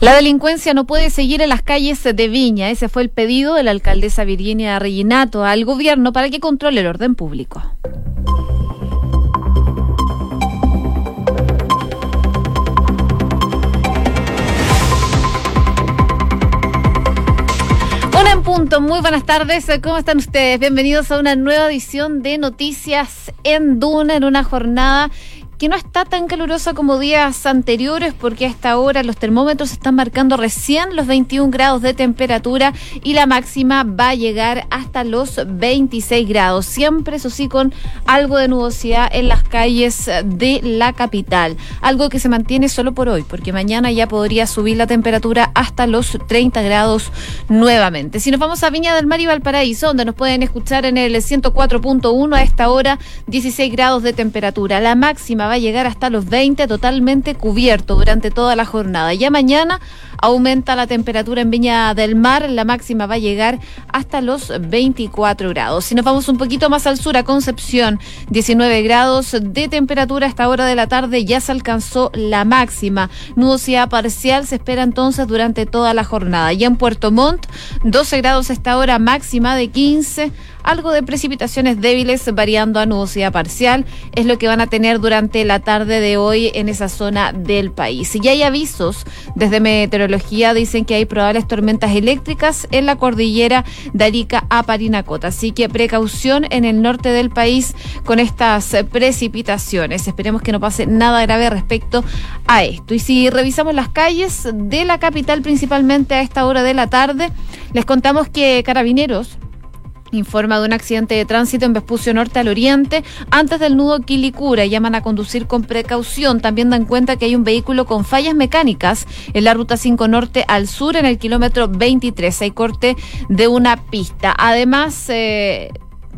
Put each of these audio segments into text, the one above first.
La delincuencia no puede seguir en las calles de Viña. Ese fue el pedido de la alcaldesa Virginia Reginato al gobierno para que controle el orden público. Punto, muy buenas tardes, ¿cómo están ustedes? Bienvenidos a una nueva edición de Noticias en Duna en una jornada que no está tan calurosa como días anteriores porque a esta hora los termómetros están marcando recién los 21 grados de temperatura y la máxima va a llegar hasta los 26 grados. Siempre, eso sí, con algo de nubosidad en las calles de la capital. Algo que se mantiene solo por hoy porque mañana ya podría subir la temperatura hasta los 30 grados nuevamente. Si nos vamos a Viña del Mar y Valparaíso, donde nos pueden escuchar en el 104.1 a esta hora, 16 grados de temperatura. La máxima va a llegar hasta los 20 totalmente cubierto durante toda la jornada. Ya mañana aumenta la temperatura en Viña del Mar, la máxima va a llegar hasta los 24 grados. Si nos vamos un poquito más al sur, a Concepción, 19 grados de temperatura a esta hora de la tarde, ya se alcanzó la máxima. Nubosidad parcial se espera entonces durante toda la jornada. Y en Puerto Montt, 12 grados a esta hora, máxima de 15 algo de precipitaciones débiles variando a nubosidad parcial es lo que van a tener durante la tarde de hoy en esa zona del país. Y hay avisos desde meteorología, dicen que hay probables tormentas eléctricas en la cordillera de Arica a Parinacota. Así que precaución en el norte del país con estas precipitaciones. Esperemos que no pase nada grave respecto a esto. Y si revisamos las calles de la capital principalmente a esta hora de la tarde, les contamos que carabineros informa de un accidente de tránsito en Vespucio Norte al Oriente, antes del nudo Quilicura. Llaman a conducir con precaución. También dan cuenta que hay un vehículo con fallas mecánicas en la ruta 5 Norte al sur, en el kilómetro 23. Hay corte de una pista. Además, eh,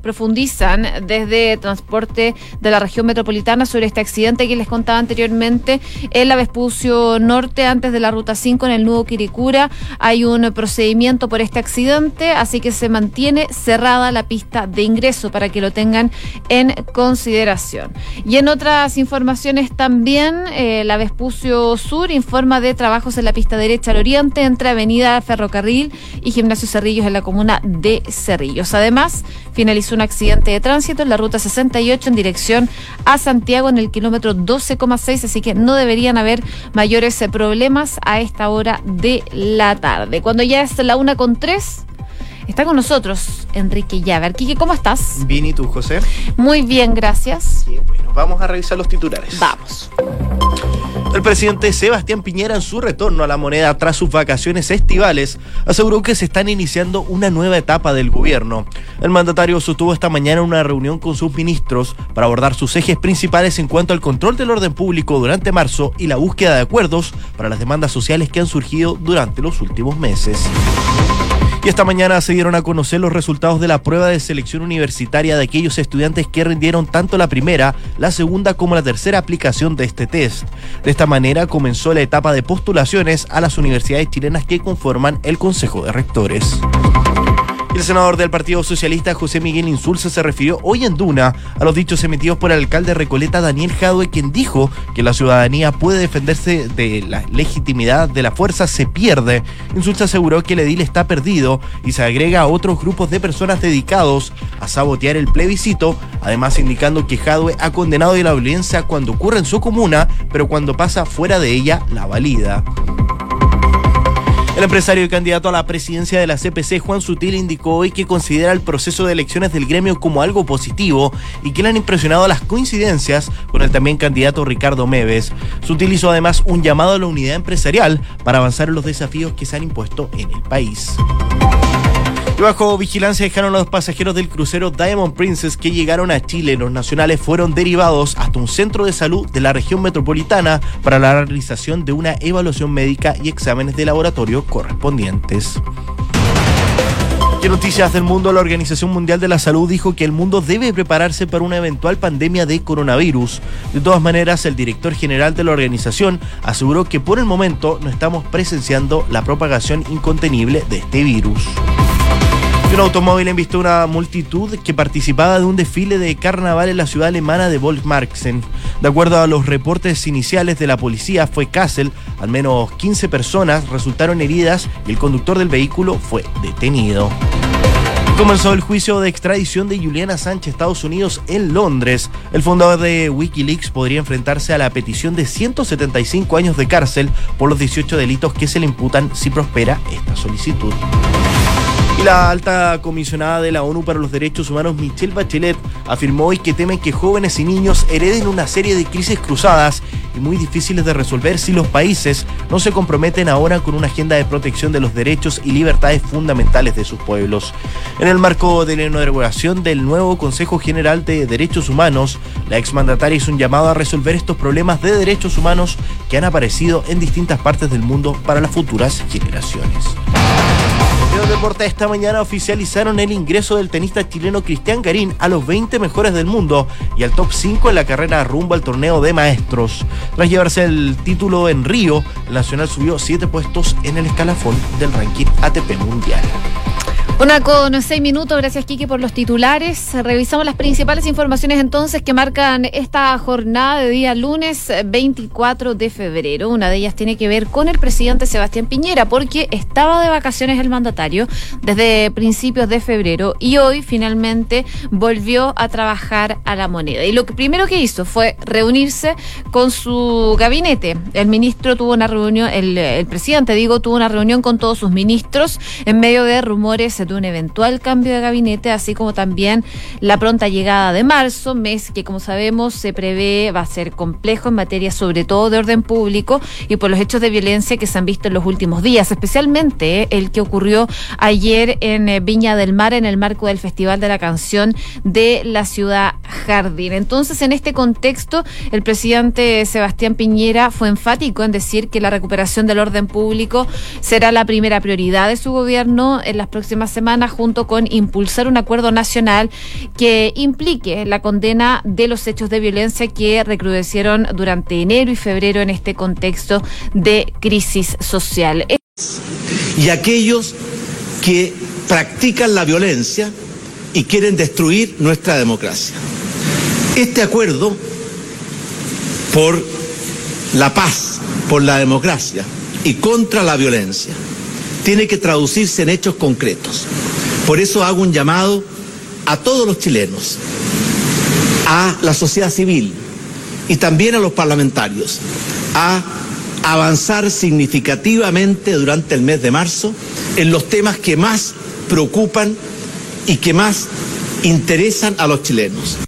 profundizan desde transporte de la región metropolitana sobre este accidente que les contaba anteriormente en la Vespucio Norte, antes de la ruta 5 en el nudo Quiricura. Hay un procedimiento por este accidente, así que se mantiene cerrada la pista de ingreso para que lo tengan en consideración. Y en otras informaciones también, eh, la Vespucio Sur informa de trabajos en la pista derecha al oriente entre Avenida Ferrocarril y Gimnasio Cerrillos en la comuna de Cerrillos. Además, finalizó un accidente de tránsito en la ruta 68 en dirección a Santiago en el kilómetro 12,6, así que no deberían haber mayores eh, problemas a esta hora de la tarde. Cuando ya es la una con tres, Está con nosotros Enrique Llaver. Quique, ¿cómo estás? Bien, ¿y tú, José? Muy bien, gracias. bueno, vamos a revisar los titulares. Vamos. El presidente Sebastián Piñera, en su retorno a la moneda tras sus vacaciones estivales, aseguró que se están iniciando una nueva etapa del gobierno. El mandatario sostuvo esta mañana una reunión con sus ministros para abordar sus ejes principales en cuanto al control del orden público durante marzo y la búsqueda de acuerdos para las demandas sociales que han surgido durante los últimos meses. Y esta mañana se dieron a conocer los resultados de la prueba de selección universitaria de aquellos estudiantes que rindieron tanto la primera, la segunda como la tercera aplicación de este test. De esta manera comenzó la etapa de postulaciones a las universidades chilenas que conforman el Consejo de Rectores. El senador del Partido Socialista, José Miguel Insulza, se refirió hoy en Duna a los dichos emitidos por el alcalde Recoleta, Daniel Jadue, quien dijo que la ciudadanía puede defenderse de la legitimidad de la fuerza, se pierde. Insulza aseguró que el edil está perdido y se agrega a otros grupos de personas dedicados a sabotear el plebiscito, además indicando que Jadue ha condenado la violencia cuando ocurre en su comuna, pero cuando pasa fuera de ella la valida. El empresario y candidato a la presidencia de la CPC, Juan Sutil, indicó hoy que considera el proceso de elecciones del gremio como algo positivo y que le han impresionado las coincidencias con el también candidato Ricardo Meves. Sutil hizo además un llamado a la unidad empresarial para avanzar en los desafíos que se han impuesto en el país. Y bajo vigilancia dejaron a los pasajeros del crucero Diamond Princess que llegaron a Chile. Los nacionales fueron derivados hasta un centro de salud de la región metropolitana para la realización de una evaluación médica y exámenes de laboratorio correspondientes. ¿Qué noticias del mundo? La Organización Mundial de la Salud dijo que el mundo debe prepararse para una eventual pandemia de coronavirus. De todas maneras, el director general de la organización aseguró que por el momento no estamos presenciando la propagación incontenible de este virus. Un automóvil envió una multitud que participaba de un desfile de carnaval en la ciudad alemana de Volkmarksen. De acuerdo a los reportes iniciales de la policía, fue Kassel. Al menos 15 personas resultaron heridas y el conductor del vehículo fue detenido. Comenzó el juicio de extradición de Juliana Sánchez Estados Unidos en Londres. El fundador de Wikileaks podría enfrentarse a la petición de 175 años de cárcel por los 18 delitos que se le imputan si prospera esta solicitud. Y la alta comisionada de la ONU para los Derechos Humanos, Michelle Bachelet, afirmó hoy que temen que jóvenes y niños hereden una serie de crisis cruzadas y muy difíciles de resolver si los países no se comprometen ahora con una agenda de protección de los derechos y libertades fundamentales de sus pueblos. En el marco de la inauguración del nuevo Consejo General de Derechos Humanos, la exmandataria hizo un llamado a resolver estos problemas de derechos humanos que han aparecido en distintas partes del mundo para las futuras generaciones. Los deportes esta mañana oficializaron el ingreso del tenista chileno Cristian Garín a los 20 mejores del mundo y al top 5 en la carrera rumbo al torneo de maestros. Tras llevarse el título en Río, el Nacional subió 7 puestos en el escalafón del ranking ATP Mundial. Una con seis minutos, gracias Kiki por los titulares. Revisamos las principales informaciones entonces que marcan esta jornada de día lunes 24 de febrero. Una de ellas tiene que ver con el presidente Sebastián Piñera, porque estaba de vacaciones el mandatario desde principios de febrero y hoy finalmente volvió a trabajar a la moneda. Y lo primero que hizo fue reunirse con su gabinete. El ministro tuvo una reunión, el presidente, digo, tuvo una reunión con todos sus ministros en medio de rumores de un eventual cambio de gabinete, así como también la pronta llegada de marzo, mes que como sabemos se prevé va a ser complejo en materia sobre todo de orden público y por los hechos de violencia que se han visto en los últimos días, especialmente el que ocurrió ayer en eh, Viña del Mar en el marco del Festival de la Canción de la ciudad Jardín. Entonces, en este contexto, el presidente Sebastián Piñera fue enfático en decir que la recuperación del orden público será la primera prioridad de su gobierno en las próximas semana junto con impulsar un acuerdo nacional que implique la condena de los hechos de violencia que recrudecieron durante enero y febrero en este contexto de crisis social. Y aquellos que practican la violencia y quieren destruir nuestra democracia. Este acuerdo por la paz, por la democracia y contra la violencia tiene que traducirse en hechos concretos. Por eso hago un llamado a todos los chilenos, a la sociedad civil y también a los parlamentarios, a avanzar significativamente durante el mes de marzo en los temas que más preocupan y que más interesan a los chilenos.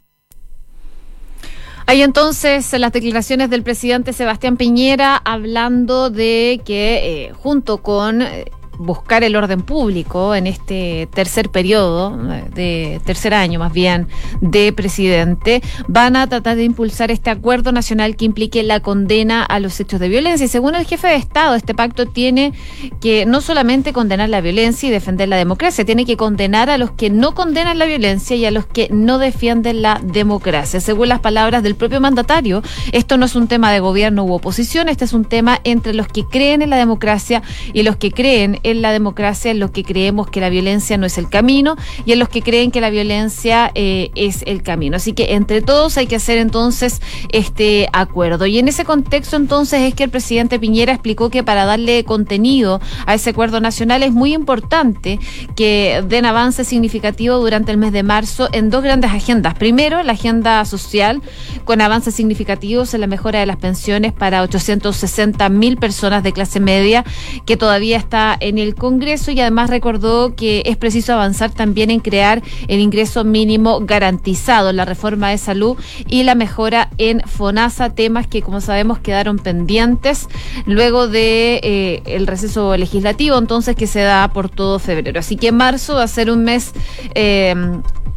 Hay entonces las declaraciones del presidente Sebastián Piñera hablando de que eh, junto con eh, buscar el orden público en este tercer periodo, de tercer año más bien, de presidente, van a tratar de impulsar este acuerdo nacional que implique la condena a los hechos de violencia. Y según el jefe de Estado, este pacto tiene que no solamente condenar la violencia y defender la democracia, tiene que condenar a los que no condenan la violencia y a los que no defienden la democracia. Según las palabras del propio mandatario, esto no es un tema de gobierno u oposición, este es un tema entre los que creen en la democracia y los que creen en en la democracia, en los que creemos que la violencia no es el camino y en los que creen que la violencia eh, es el camino. Así que entre todos hay que hacer entonces este acuerdo. Y en ese contexto entonces es que el presidente Piñera explicó que para darle contenido a ese acuerdo nacional es muy importante que den avance significativo durante el mes de marzo en dos grandes agendas. Primero, la agenda social con avances significativos en la mejora de las pensiones para 860 mil personas de clase media que todavía está en el Congreso y además recordó que es preciso avanzar también en crear el ingreso mínimo garantizado, la reforma de salud y la mejora en FONASA, temas que como sabemos quedaron pendientes luego de eh, el receso legislativo, entonces que se da por todo febrero. Así que marzo va a ser un mes eh,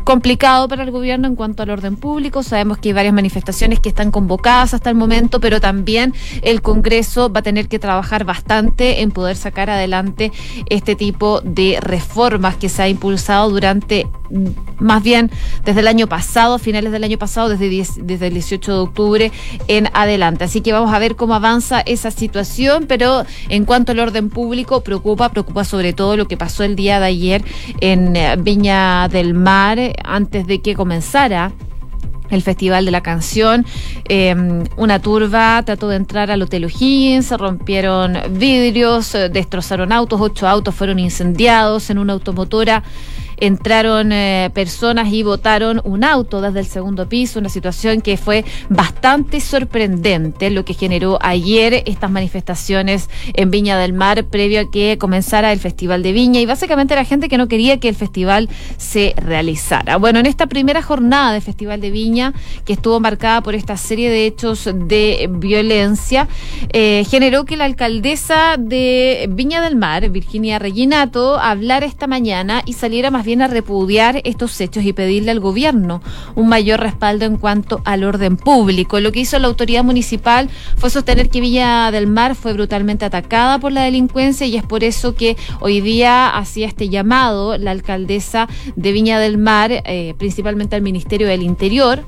complicado para el gobierno en cuanto al orden público. Sabemos que hay varias manifestaciones que están convocadas hasta el momento, pero también el Congreso va a tener que trabajar bastante en poder sacar adelante este tipo de reformas que se ha impulsado durante mm, más bien desde el año pasado, finales del año pasado, desde, desde el 18 de octubre en adelante. Así que vamos a ver cómo avanza esa situación, pero en cuanto al orden público, preocupa, preocupa sobre todo lo que pasó el día de ayer en eh, Viña del Mar, antes de que comenzara el Festival de la Canción. Em, una turba trató de entrar al Hotel O'Higgins, se rompieron vidrios, eh, destrozaron autos, ocho autos fueron incendiados en una automotora entraron eh, personas y botaron un auto desde el segundo piso, una situación que fue bastante sorprendente, lo que generó ayer estas manifestaciones en Viña del Mar previo a que comenzara el Festival de Viña y básicamente la gente que no quería que el festival se realizara. Bueno, en esta primera jornada de Festival de Viña, que estuvo marcada por esta serie de hechos de violencia, eh, generó que la alcaldesa de Viña del Mar, Virginia Reginato, hablara esta mañana y saliera más bien repudiar estos hechos y pedirle al gobierno un mayor respaldo en cuanto al orden público. Lo que hizo la autoridad municipal fue sostener que Villa del Mar fue brutalmente atacada por la delincuencia y es por eso que hoy día hacía este llamado la alcaldesa de Viña del Mar, eh, principalmente al Ministerio del Interior,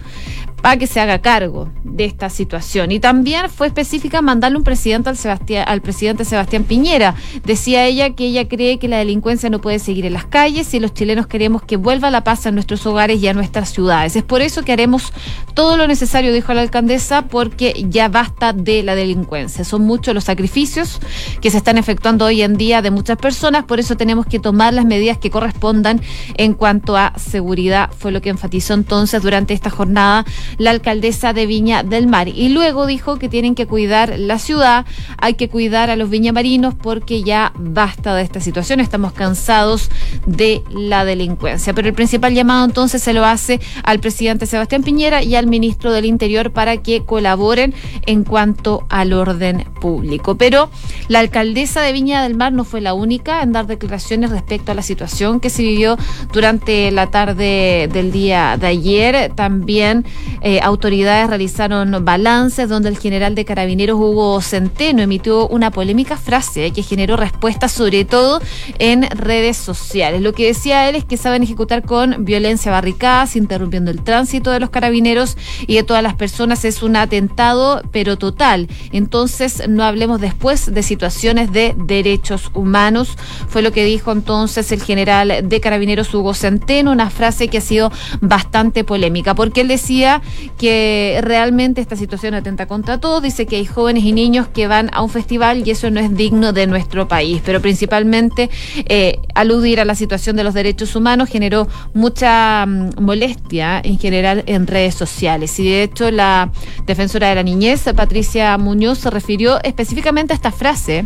para que se haga cargo de esta situación. Y también fue específica mandarle un presidente al, Sebastián, al presidente Sebastián Piñera. Decía ella que ella cree que la delincuencia no puede seguir en las calles y los chilenos queremos que vuelva la paz a nuestros hogares y a nuestras ciudades. Es por eso que haremos todo lo necesario, dijo la alcaldesa, porque ya basta de la delincuencia. Son muchos los sacrificios que se están efectuando hoy en día de muchas personas, por eso tenemos que tomar las medidas que correspondan en cuanto a seguridad, fue lo que enfatizó entonces durante esta jornada la alcaldesa de Viña del Mar. Y luego dijo que tienen que cuidar la ciudad, hay que cuidar a los viñamarinos porque ya basta de esta situación, estamos cansados de la delincuencia. Pero el principal llamado entonces se lo hace al presidente Sebastián Piñera y al ministro del Interior para que colaboren en cuanto al orden público. Pero la alcaldesa de Viña del Mar no fue la única en dar declaraciones respecto a la situación que se vivió durante la tarde del día de ayer. También eh, autoridades realizaron balances donde el general de carabineros Hugo Centeno emitió una polémica frase que generó respuestas sobre todo en redes sociales. Lo que decía él es que saben ejecutar con violencia barricadas, interrumpiendo el tránsito de los carabineros y de todas las personas. Es un atentado, pero total. Entonces, no hablemos después de situaciones de derechos humanos. Fue lo que dijo entonces el general de carabineros Hugo Centeno, una frase que ha sido bastante polémica, porque él decía que realmente esta situación atenta contra todos. Dice que hay jóvenes y niños que van a un festival y eso no es digno de nuestro país. Pero principalmente eh, aludir a la situación de los derechos humanos generó mucha mm, molestia en general en redes sociales. Y de hecho la defensora de la niñez, Patricia Muñoz, se refirió específicamente a esta frase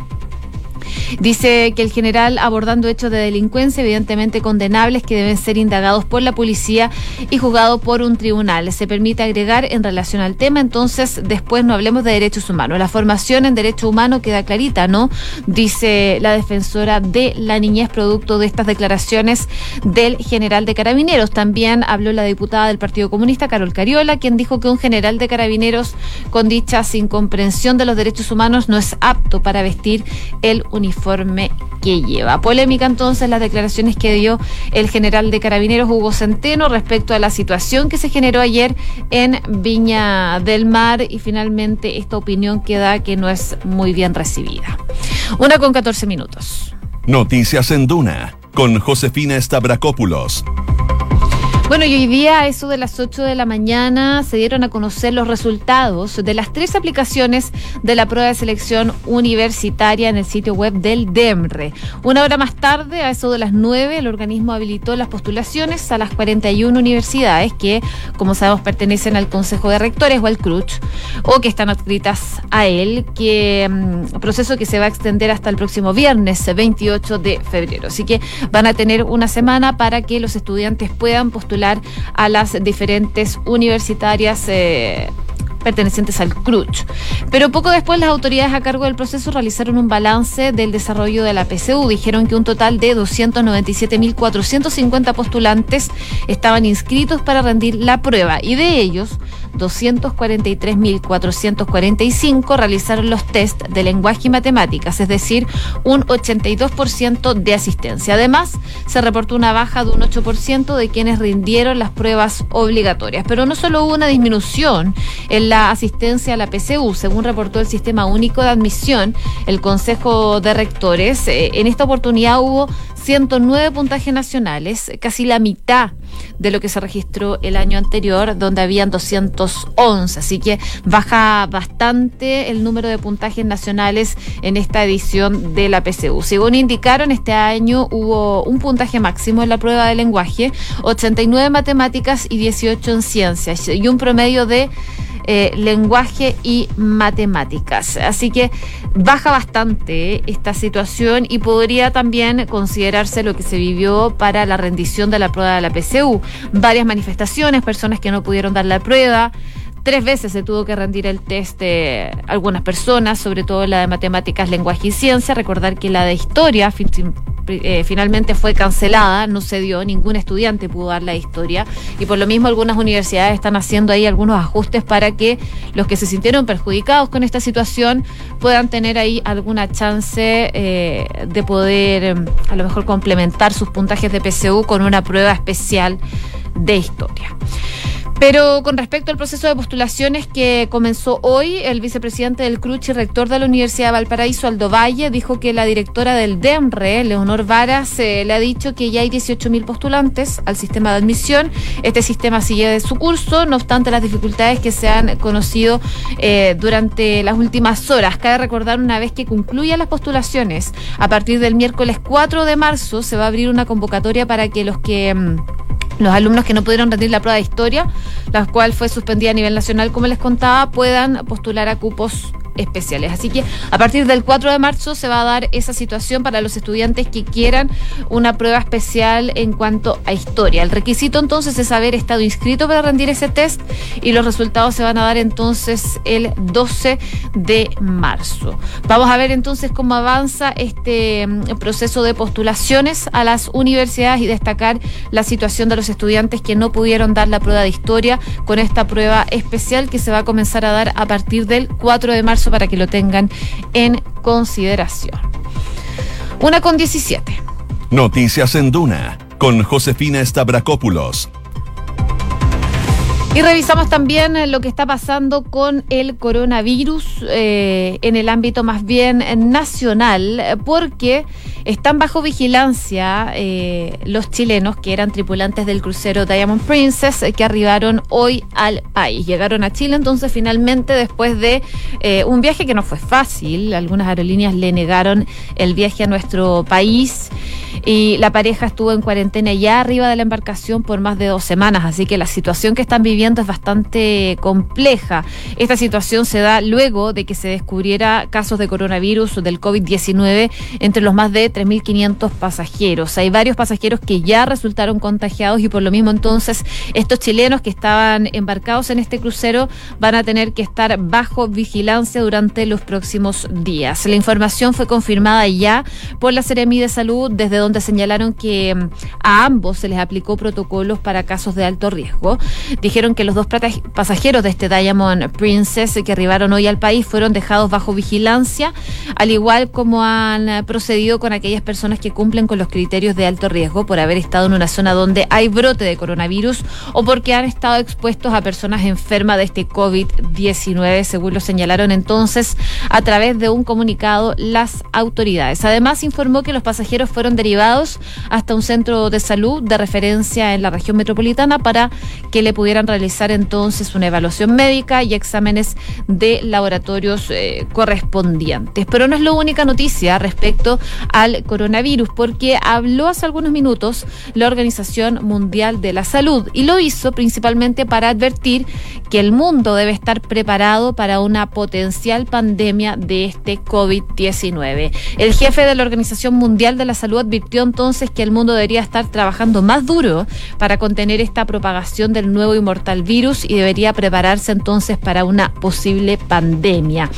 Dice que el general abordando hechos de delincuencia evidentemente condenables que deben ser indagados por la policía y juzgados por un tribunal. Se permite agregar en relación al tema, entonces después no hablemos de derechos humanos. La formación en derecho humano queda clarita, ¿no? Dice la defensora de la niñez producto de estas declaraciones del general de carabineros. También habló la diputada del Partido Comunista, Carol Cariola, quien dijo que un general de carabineros con dicha sin comprensión de los derechos humanos no es apto para vestir el uniforme que lleva. Polémica entonces las declaraciones que dio el general de carabineros Hugo Centeno respecto a la situación que se generó ayer en Viña del Mar y finalmente esta opinión queda que no es muy bien recibida. Una con 14 minutos. Noticias en Duna con Josefina Stavrakopoulos. Bueno, y hoy día, a eso de las 8 de la mañana, se dieron a conocer los resultados de las tres aplicaciones de la prueba de selección universitaria en el sitio web del DEMRE. Una hora más tarde, a eso de las 9, el organismo habilitó las postulaciones a las 41 universidades que, como sabemos, pertenecen al Consejo de Rectores o al CRUCH, o que están adscritas a él, que mm, proceso que se va a extender hasta el próximo viernes 28 de febrero. Así que van a tener una semana para que los estudiantes puedan postular a las diferentes universitarias. Eh, pertenecientes al CRUCH. Pero poco después las autoridades a cargo del proceso realizaron un balance del desarrollo de la PCU. Dijeron que un total de 297.450 postulantes estaban inscritos para rendir la prueba y de ellos 243.445 realizaron los test de lenguaje y matemáticas, es decir, un 82% de asistencia. Además, se reportó una baja de un 8% de quienes rindieron las pruebas obligatorias. Pero no solo hubo una disminución en la asistencia a la PCU, según reportó el Sistema Único de Admisión, el Consejo de Rectores, eh, en esta oportunidad hubo 109 puntajes nacionales, casi la mitad de lo que se registró el año anterior, donde habían 211. Así que baja bastante el número de puntajes nacionales en esta edición de la PCU. Según indicaron, este año hubo un puntaje máximo en la prueba de lenguaje, 89 en matemáticas y 18 en ciencias, y un promedio de eh, lenguaje y matemáticas. Así que baja bastante esta situación y podría también considerarse lo que se vivió para la rendición de la prueba de la PCU. Varias manifestaciones, personas que no pudieron dar la prueba. Tres veces se tuvo que rendir el test de algunas personas, sobre todo la de matemáticas, lenguaje y ciencia. Recordar que la de historia eh, finalmente fue cancelada, no se dio, ningún estudiante pudo dar la historia y por lo mismo algunas universidades están haciendo ahí algunos ajustes para que los que se sintieron perjudicados con esta situación puedan tener ahí alguna chance eh, de poder em, a lo mejor complementar sus puntajes de PSU con una prueba especial de historia. Pero con respecto al proceso de postulaciones que comenzó hoy, el vicepresidente del CRUCH y rector de la Universidad de Valparaíso, Aldo Valle, dijo que la directora del DEMRE, Leonor Varas, eh, le ha dicho que ya hay 18.000 postulantes al sistema de admisión. Este sistema sigue de su curso, no obstante las dificultades que se han conocido eh, durante las últimas horas. Cabe recordar una vez que concluyan las postulaciones, a partir del miércoles 4 de marzo se va a abrir una convocatoria para que los que... Mm, los alumnos que no pudieron rendir la prueba de historia, la cual fue suspendida a nivel nacional, como les contaba, puedan postular a cupos especiales. Así que a partir del 4 de marzo se va a dar esa situación para los estudiantes que quieran una prueba especial en cuanto a historia. El requisito entonces es haber estado inscrito para rendir ese test y los resultados se van a dar entonces el 12 de marzo. Vamos a ver entonces cómo avanza este mm, proceso de postulaciones a las universidades y destacar la situación de los estudiantes que no pudieron dar la prueba de historia con esta prueba especial que se va a comenzar a dar a partir del 4 de marzo para que lo tengan en consideración. Una con 17. Noticias en Duna con Josefina Stavrakopoulos. Y revisamos también eh, lo que está pasando con el coronavirus eh, en el ámbito más bien nacional, porque están bajo vigilancia eh, los chilenos que eran tripulantes del crucero Diamond Princess que arribaron hoy al país. Llegaron a Chile entonces finalmente después de un viaje que no fue fácil. Algunas aerolíneas le negaron el viaje a nuestro país y la pareja estuvo en cuarentena ya arriba de la embarcación por más de dos semanas, así que la situación que están viviendo es bastante compleja. Esta situación se da luego de que se descubriera casos de coronavirus del COVID-19 entre los más de 3.500 pasajeros. Hay varios pasajeros que ya resultaron contagiados y por lo mismo entonces estos chilenos que estaban embarcados en este crucero van a tener que estar bajo vigilancia durante los próximos días. La información fue confirmada ya por la Seremi de Salud desde donde señalaron que mm, a ambos se les aplicó protocolos para casos de alto riesgo. Dijeron que los dos pasajeros de este Diamond Princess que arribaron hoy al país fueron dejados bajo vigilancia, al igual como han eh, procedido con aquellas personas que cumplen con los criterios de alto riesgo por haber estado en una zona donde hay brote de coronavirus o porque han estado expuestos a personas enfermas de este COVID-19, según lo señalaron entonces a través de un comunicado las autoridades. Además, informó que los pasajeros fueron derivados hasta un centro de salud de referencia en la región metropolitana para que le pudieran realizar entonces una evaluación médica y exámenes de laboratorios eh, correspondientes. Pero no es la única noticia respecto al coronavirus, porque habló hace algunos minutos la Organización Mundial de la Salud y lo hizo principalmente para advertir que el mundo debe estar preparado para una potencial pandemia de este COVID-19. El jefe de la Organización Mundial de la Salud advirtió entonces que el mundo debería estar trabajando más duro para contener esta propagación del nuevo y mortal virus y debería prepararse entonces para una posible pandemia.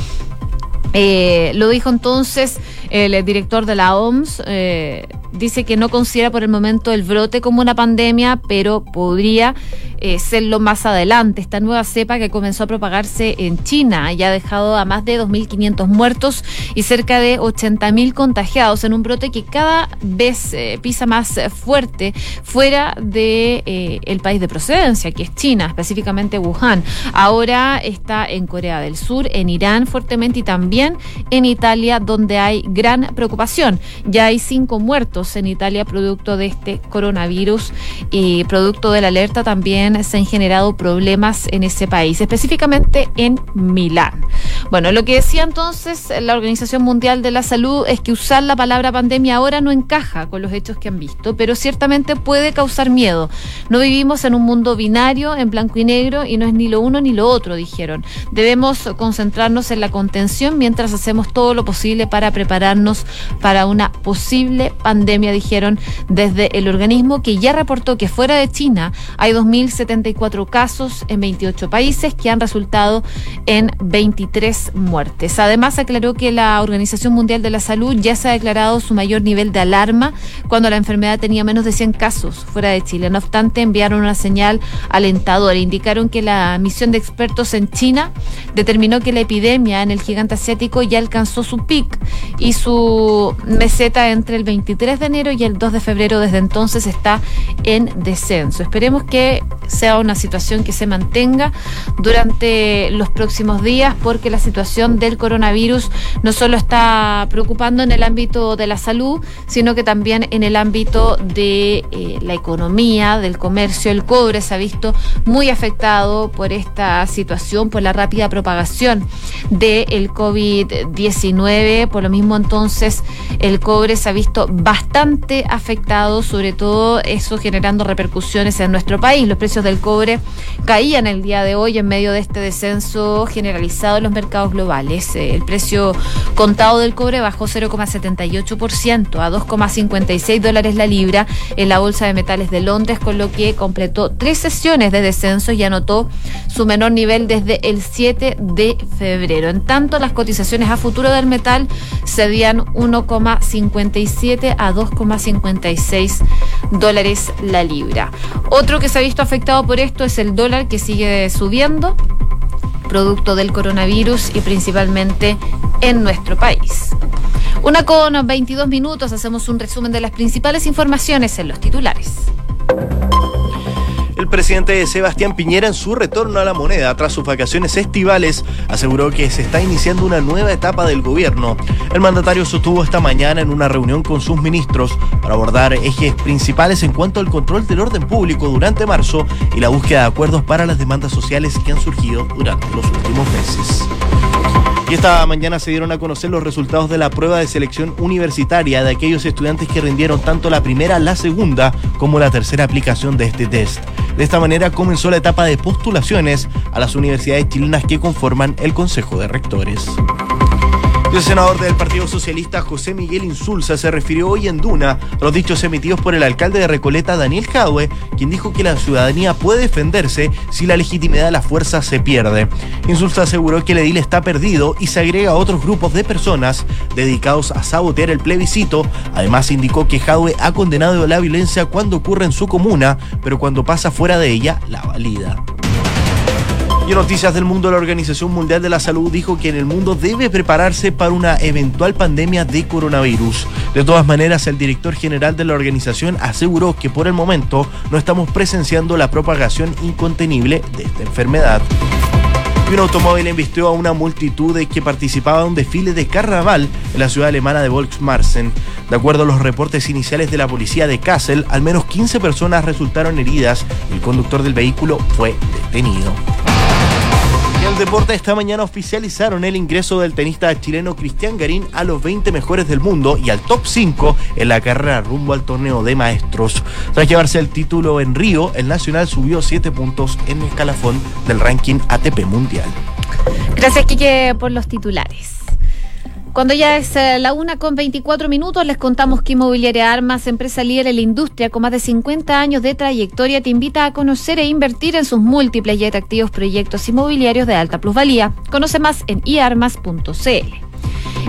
Eh, lo dijo entonces el director de la OMS. Eh, dice que no considera por el momento el brote como una pandemia, pero podría eh, serlo más adelante. Esta nueva cepa que comenzó a propagarse en China y ha dejado a más de 2.500 muertos y cerca de 80.000 contagiados en un brote que cada vez pisa más fuerte fuera de el país de procedencia, que es China, específicamente Wuhan. Ahora está en Corea del Sur, en Irán fuertemente y también en Italia, donde hay gran preocupación. Ya hay cinco muertos en Italia producto de este coronavirus y producto de la alerta también se han generado problemas en ese país, específicamente en Milán. Bueno, lo que decía entonces la Organización Mundial de la Salud es que usar la palabra pandemia ahora no encaja con los hechos que han visto, pero ciertamente puede causar miedo. No vivimos en un mundo binario, en blanco y negro, y no es ni lo uno ni lo otro, dijeron. Debemos concentrarnos en la contención mientras hacemos todo lo posible para preparar para una posible pandemia, dijeron desde el organismo que ya reportó que fuera de China hay 2.074 casos en 28 países que han resultado en 23 muertes. Además, aclaró que la Organización Mundial de la Salud ya se ha declarado su mayor nivel de alarma cuando la enfermedad tenía menos de 100 casos fuera de Chile. No obstante, enviaron una señal alentadora. Indicaron que la misión de expertos en China determinó que la epidemia en el gigante asiático ya alcanzó su pic y su meseta entre el 23 de enero y el 2 de febrero. Desde entonces está en descenso. Esperemos que sea una situación que se mantenga durante los próximos días porque la situación del coronavirus no solo está preocupando en el ámbito de la salud, sino que también en el ámbito de eh, la economía, del comercio. El cobre se ha visto muy afectado por esta situación, por la rápida propagación del COVID-19. Por lo mismo, entonces el cobre se ha visto bastante afectado, sobre todo eso generando repercusiones en nuestro país. Los precios del cobre caían el día de hoy en medio de este descenso generalizado en los mercados globales. Eh, el precio contado del cobre bajó 0,78% a 2,56 dólares la libra en la Bolsa de Metales de Londres, con lo que completó tres sesiones de descenso y anotó su menor nivel desde el 7 de febrero. En tanto, las cotizaciones a futuro del metal se 1,57 a 2,56 dólares la libra. Otro que se ha visto afectado por esto es el dólar que sigue subiendo producto del coronavirus y principalmente en nuestro país. Una con 22 minutos, hacemos un resumen de las principales informaciones en los titulares. Presidente Sebastián Piñera en su retorno a la moneda tras sus vacaciones estivales aseguró que se está iniciando una nueva etapa del gobierno. El mandatario sostuvo esta mañana en una reunión con sus ministros para abordar ejes principales en cuanto al control del orden público durante marzo y la búsqueda de acuerdos para las demandas sociales que han surgido durante los últimos meses. Y esta mañana se dieron a conocer los resultados de la prueba de selección universitaria de aquellos estudiantes que rindieron tanto la primera, la segunda como la tercera aplicación de este test. De esta manera comenzó la etapa de postulaciones a las universidades chilenas que conforman el Consejo de Rectores. El senador del Partido Socialista, José Miguel Insulza, se refirió hoy en Duna a los dichos emitidos por el alcalde de Recoleta, Daniel Jadwe, quien dijo que la ciudadanía puede defenderse si la legitimidad de la fuerza se pierde. Insulza aseguró que el edil está perdido y se agrega a otros grupos de personas dedicados a sabotear el plebiscito. Además, indicó que Jadwe ha condenado la violencia cuando ocurre en su comuna, pero cuando pasa fuera de ella, la valida. Y noticias del mundo, la Organización Mundial de la Salud dijo que en el mundo debe prepararse para una eventual pandemia de coronavirus. De todas maneras, el director general de la organización aseguró que por el momento no estamos presenciando la propagación incontenible de esta enfermedad. Un automóvil embistió a una multitud de que participaba en un desfile de carnaval en la ciudad alemana de Volksmarsen. De acuerdo a los reportes iniciales de la policía de Kassel, al menos 15 personas resultaron heridas y el conductor del vehículo fue detenido. El deporte esta mañana oficializaron el ingreso del tenista chileno Cristian Garín a los 20 mejores del mundo y al top 5 en la carrera rumbo al torneo de maestros. Tras llevarse el título en Río, el Nacional subió 7 puntos en el escalafón del ranking ATP Mundial. Gracias, Quique, por los titulares. Cuando ya es eh, la una con 24 minutos, les contamos que Inmobiliaria Armas, empresa líder en la industria con más de 50 años de trayectoria, te invita a conocer e invertir en sus múltiples y atractivos proyectos inmobiliarios de alta plusvalía. Conoce más en iarmas.cl.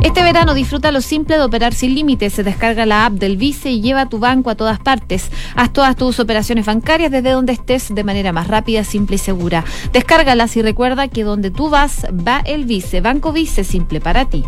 Este verano disfruta lo simple de operar sin límites. Se descarga la app del Vice y lleva tu banco a todas partes. Haz todas tus operaciones bancarias desde donde estés de manera más rápida, simple y segura. Descárgalas y recuerda que donde tú vas va el Vice. Banco Vice, simple para ti.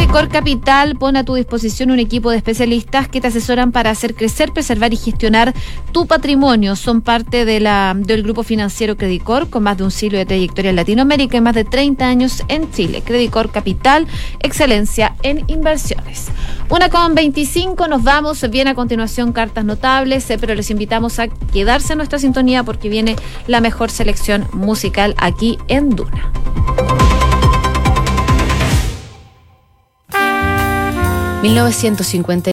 Credicor Capital pone a tu disposición un equipo de especialistas que te asesoran para hacer crecer, preservar y gestionar tu patrimonio. Son parte de la, del grupo financiero Credicor, con más de un siglo de trayectoria en Latinoamérica y más de 30 años en Chile. Credicor Capital, excelencia en inversiones. Una con 25, nos vamos. Bien a continuación, cartas notables, eh, pero les invitamos a quedarse en nuestra sintonía porque viene la mejor selección musical aquí en Duna. 1950